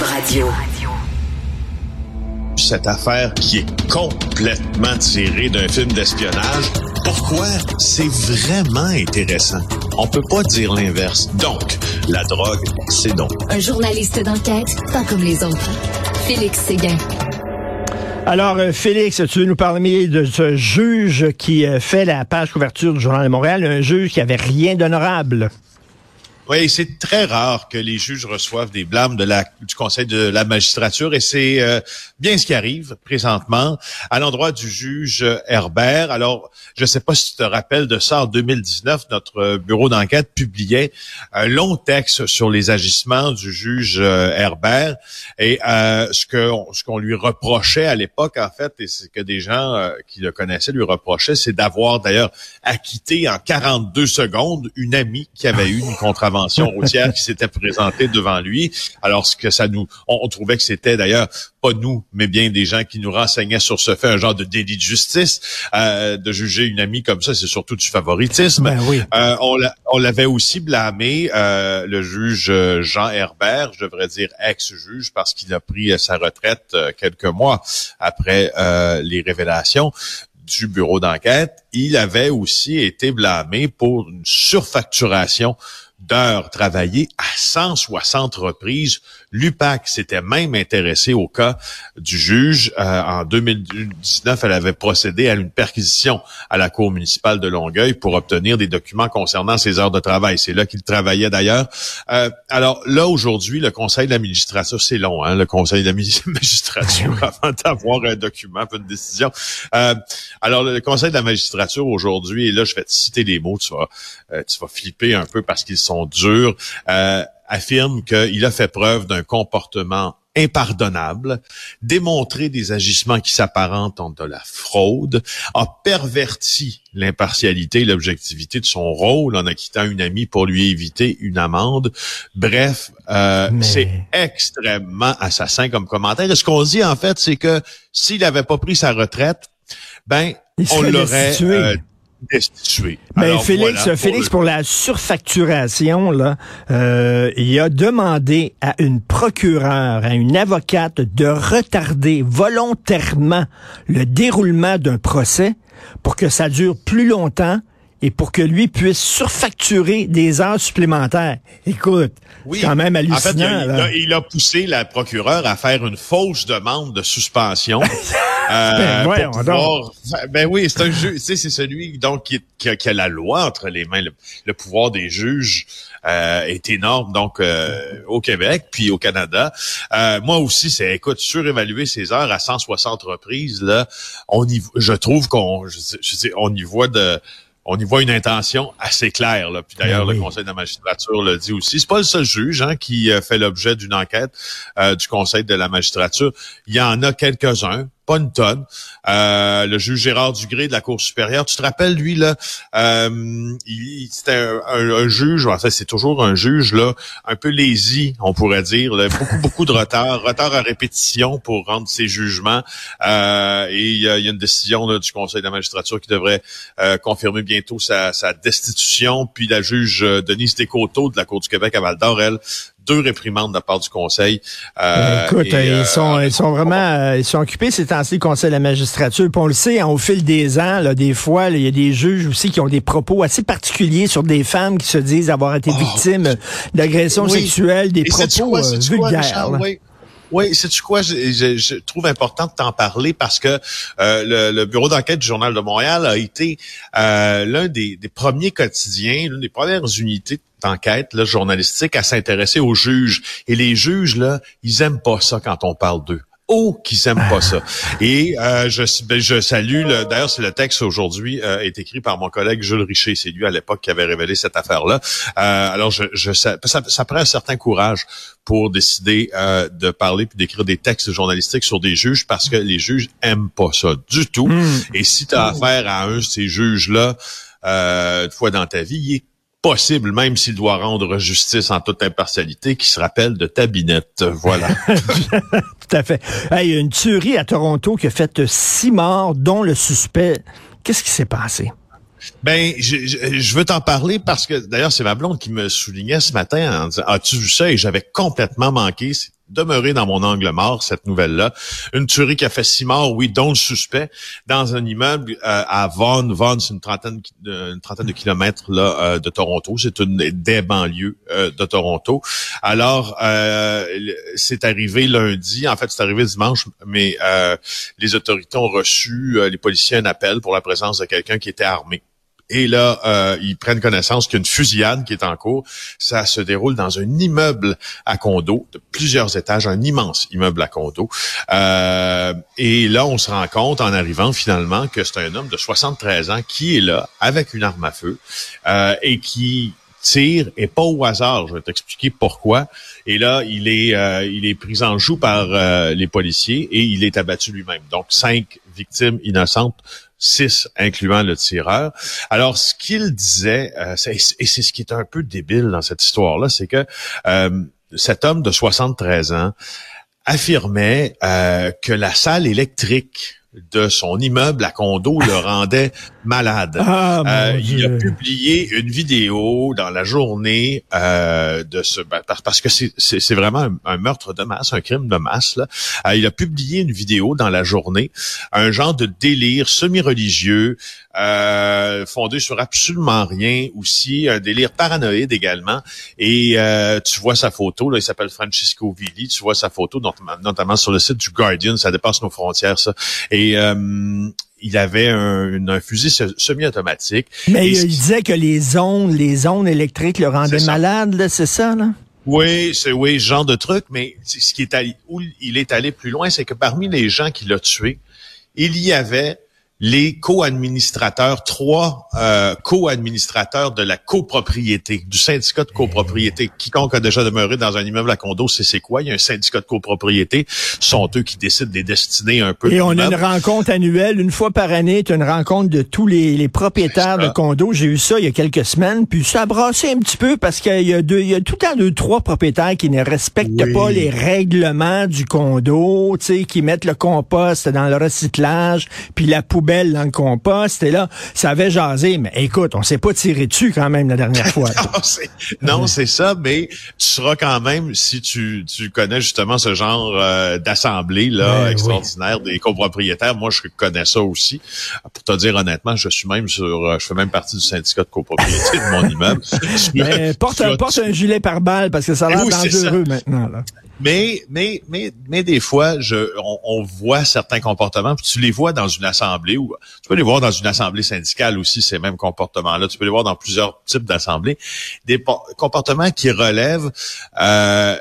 Cube Radio. Cette affaire qui est complètement tirée d'un film d'espionnage, pourquoi c'est vraiment intéressant? On peut pas dire l'inverse. Donc, la drogue, c'est donc. Un journaliste d'enquête, pas comme les autres. Félix Séguin. Alors, euh, Félix, tu veux nous parler de ce juge qui euh, fait la page couverture du Journal de Montréal, un juge qui avait rien d'honorable. Oui, c'est très rare que les juges reçoivent des blâmes de la, du Conseil de la magistrature et c'est euh, bien ce qui arrive présentement à l'endroit du juge Herbert. Alors, je ne sais pas si tu te rappelles de ça, en 2019, notre bureau d'enquête publiait un long texte sur les agissements du juge euh, Herbert et euh, ce que ce qu'on lui reprochait à l'époque, en fait, et ce que des gens qui le connaissaient lui reprochaient, c'est d'avoir d'ailleurs acquitté en 42 secondes une amie qui avait eu une contravention routière qui s'était présentée devant lui. Alors ce que ça nous, on, trouvait que c'était d'ailleurs pas nous, mais bien des gens qui nous renseignaient sur ce fait, un genre de délit de justice, euh, de juger une amie comme ça, c'est surtout du favoritisme. Ben oui. Euh, on l'avait aussi blâmé, euh, le juge Jean Herbert, je devrais dire ex-juge, parce qu'il a pris sa retraite quelques mois après les révélations du bureau d'enquête. Il avait aussi été blâmé pour une surfacturation d'heures travaillées à 160 reprises. L'UPAC s'était même intéressé au cas du juge. Euh, en 2019, elle avait procédé à une perquisition à la Cour municipale de Longueuil pour obtenir des documents concernant ses heures de travail. C'est là qu'il travaillait d'ailleurs. Euh, alors là, aujourd'hui, le Conseil de la magistrature, c'est long, hein, le Conseil de la magistrature, avant d'avoir un document, une décision. Euh, alors, le Conseil de la magistrature aujourd'hui, et là, je vais te citer les mots, tu vas, tu vas flipper un peu parce qu'ils sont euh, affirme qu'il a fait preuve d'un comportement impardonnable, démontré des agissements qui s'apparentent en de la fraude, a perverti l'impartialité et l'objectivité de son rôle en acquittant une amie pour lui éviter une amende. Bref, euh, c'est extrêmement assassin comme commentaire. Et ce qu'on dit en fait, c'est que s'il n'avait pas pris sa retraite, ben on l'aurait mais Félix, Félix, pour, la surfacturation, là, euh, il a demandé à une procureure, à une avocate de retarder volontairement le déroulement d'un procès pour que ça dure plus longtemps et pour que lui puisse surfacturer des heures supplémentaires. Écoute, c'est quand même hallucinant. En fait, il, a, poussé la procureure à faire une fausse demande de suspension. euh, ben, pouvoir, ben oui, c'est un juge, c'est celui donc qui, a, la loi entre les mains. Le, pouvoir des juges euh, est énorme donc euh, au Québec puis au Canada. Euh, moi aussi, c'est écoute surévaluer ses heures à 160 reprises là. On y, je trouve qu'on, je, je, on y voit de on y voit une intention assez claire. Là. Puis d'ailleurs, ben le Conseil de la magistrature le dit aussi. C'est pas le seul juge hein, qui euh, fait l'objet d'une enquête euh, du Conseil de la magistrature. Il y en a quelques-uns pas une tonne. Euh, le juge Gérard Dugré de la Cour supérieure, tu te rappelles, lui, là, euh, c'était un, juge, en fait, c'est toujours un juge, là, un peu lazy, on pourrait dire, beaucoup, beaucoup de retard, retard à répétition pour rendre ses jugements. Euh, et il y, a, une décision là, du Conseil de la magistrature qui devrait euh, confirmer bientôt sa, sa, destitution. Puis la juge Denise Descoteaux de la Cour du Québec à Val-d'Or, elle, deux réprimandes de la part du Conseil. Euh, Écoute, ils euh, sont ils sont vraiment euh, ils sont occupés ces temps-ci le Conseil de la magistrature. Puis on le sait, hein, au fil des ans, là, des fois, il y a des juges aussi qui ont des propos assez particuliers sur des femmes qui se disent avoir été oh, victimes d'agressions sexuelles, des propos vulgaires. Oui, c'est quoi, je, je, trouve important de t'en parler parce que le, le, bureau d'enquête du Journal de Montréal a été l'un des, des, premiers quotidiens, l'une des premières unités enquête là, journalistique à s'intéresser aux juges. Et les juges, là, ils aiment pas ça quand on parle d'eux. Oh, qu'ils aiment pas ça. Et euh, je, ben, je salue, d'ailleurs, c'est le texte aujourd'hui euh, est écrit par mon collègue Jules Richer. C'est lui à l'époque qui avait révélé cette affaire-là. Euh, alors, je, je ça, ça, prend un certain courage pour décider euh, de parler puis d'écrire des textes journalistiques sur des juges parce que les juges aiment pas ça du tout. Hmm. Et si tu as affaire à un de ces juges-là, euh, une fois dans ta vie, il est possible, même s'il doit rendre justice en toute impartialité, qui se rappelle de Tabinette. Voilà. Tout à fait. Il y a une tuerie à Toronto qui a fait six morts, dont le suspect. Qu'est-ce qui s'est passé? Ben, je, je, veux t'en parler parce que d'ailleurs c'est ma blonde qui me soulignait ce matin en disant as-tu vu ça et j'avais complètement manqué demeuré dans mon angle mort, cette nouvelle-là. Une tuerie qui a fait six morts, oui, dont le suspect, dans un immeuble euh, à Vaughan. Vaughan, c'est une trentaine, une trentaine de kilomètres là, euh, de Toronto. C'est une des banlieues euh, de Toronto. Alors, c'est arrivé lundi. En fait, c'est arrivé dimanche, mais les autorités ont reçu, les policiers, un appel pour la présence de quelqu'un qui était armé. Et là, euh, ils prennent connaissance qu'une fusillade qui est en cours. Ça se déroule dans un immeuble à condo de plusieurs étages, un immense immeuble à condo. Euh, et là, on se rend compte en arrivant finalement que c'est un homme de 73 ans qui est là avec une arme à feu euh, et qui tire et pas au hasard. Je vais t'expliquer pourquoi. Et là, il est il est pris en joue par les policiers et il est abattu lui-même. Donc cinq victimes innocentes six incluant le tireur. Alors, ce qu'il disait, euh, et c'est ce qui est un peu débile dans cette histoire-là, c'est que euh, cet homme de 73 ans affirmait euh, que la salle électrique de son immeuble à condo le rendait malade. Ah, euh, il a publié une vidéo dans la journée euh, de ce ben, parce que c'est vraiment un, meurtre de masse, un crime de masse. Là. Euh, il a publié une vidéo dans la journée, un genre de délire semi-religieux euh, fondé sur absolument rien, aussi un délire paranoïde également. Et tu vois sa photo, là, il s'appelle Francisco Villi. Tu vois sa photo, notamment, notamment sur le site du Guardian. Ça dépasse nos frontières, ça. Et il avait un, fusil semi-automatique. Mais il, disait que les ondes, les ondes électriques le rendaient malade, c'est ça, là? Oui, c'est oui, ce genre de truc, mais ce qui est allé, où il est allé plus loin, c'est que parmi les gens qui l'ont tué, il y avait les co-administrateurs, trois euh, co-administrateurs de la copropriété, du syndicat de copropriété. Quiconque a déjà demeuré dans un immeuble à condo, c'est c'est quoi? Il y a un syndicat de copropriété. Ce sont eux qui décident des destinées un peu. Et on a une rencontre annuelle, une fois par année, une rencontre de tous les, les propriétaires de condos. J'ai eu ça il y a quelques semaines, puis ça a brassé un petit peu parce qu'il y a deux, il y a tout le temps deux, trois propriétaires qui ne respectent pas les règlements du condo, tu sais, qui mettent le compost dans le recyclage, puis la poubelle dans le compost. Et là, ça avait jasé. Mais écoute, on s'est pas tiré dessus quand même la dernière fois. non, c'est ça, mais tu seras quand même, si tu, tu connais justement ce genre euh, d'assemblée là ben extraordinaire des copropriétaires, moi je connais ça aussi. Pour te dire honnêtement, je suis même sur, euh, je fais même partie du syndicat de copropriété de mon immeuble. mais porte, porte un gilet par balle parce que ça a l'air dangereux maintenant. Là. Mais, mais, mais, mais des fois, je, on, voit certains comportements, puis tu les vois dans une assemblée ou tu peux les voir dans une assemblée syndicale aussi ces mêmes comportements-là. Tu peux les voir dans plusieurs types d'assemblées, des comportements qui relèvent euh,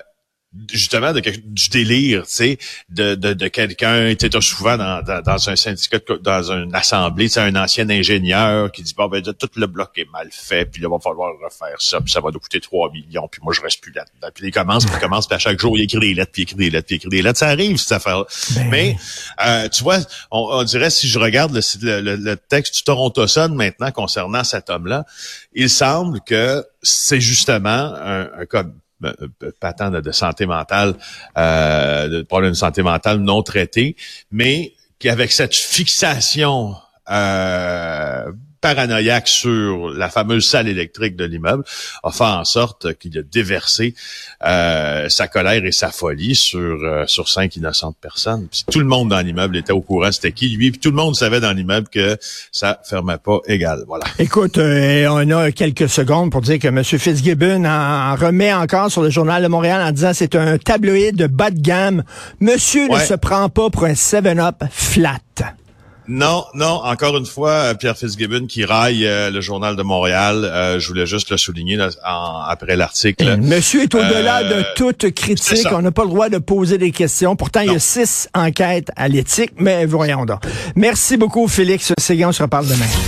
justement de, du délire, tu sais, de, de, de quelqu'un, tu sais, souvent dans, dans, un syndicat, dans une assemblée, c'est un ancien ingénieur qui dit, bon, ben, tout le bloc est mal fait, puis là, il va falloir refaire ça, puis ça va nous coûter 3 millions, puis moi, je reste plus là-dedans. Puis il commence, puis il commence, puis à chaque jour, il écrit des lettres, puis il écrit des lettres, puis il écrit des lettres. Ça arrive, cette affaire ben Mais, euh, tu vois, on, dirait, si je regarde le, le, le texte du Toronto Sun maintenant concernant cet homme-là, il semble que c'est justement un, un cas ben, euh, patent de, santé mentale, euh, de problèmes de santé mentale non traités, mais qu'avec cette fixation euh, paranoïaque sur la fameuse salle électrique de l'immeuble a fait en sorte qu'il a déversé euh, sa colère et sa folie sur euh, sur cinq innocentes personnes. Puis tout le monde dans l'immeuble était au courant c'était qui lui, puis tout le monde savait dans l'immeuble que ça fermait pas égal. Voilà. Écoute, euh, on a quelques secondes pour dire que M. Fitzgibbon en, remet encore sur le journal de Montréal en disant c'est un tabloïd de bas de gamme. Monsieur ne se prend pas pour un 7-up flat. Non, non, encore une fois, euh, Pierre Fitzgibbon qui raille euh, le journal de Montréal. Euh, je voulais juste le souligner après l'article. Monsieur est au-delà de toute critique. On n'a pas le droit de poser des questions. Pourtant, il y a six enquêtes à l'éthique, mais voyons donc. Merci beaucoup, Félix Séguin. On se reparle demain.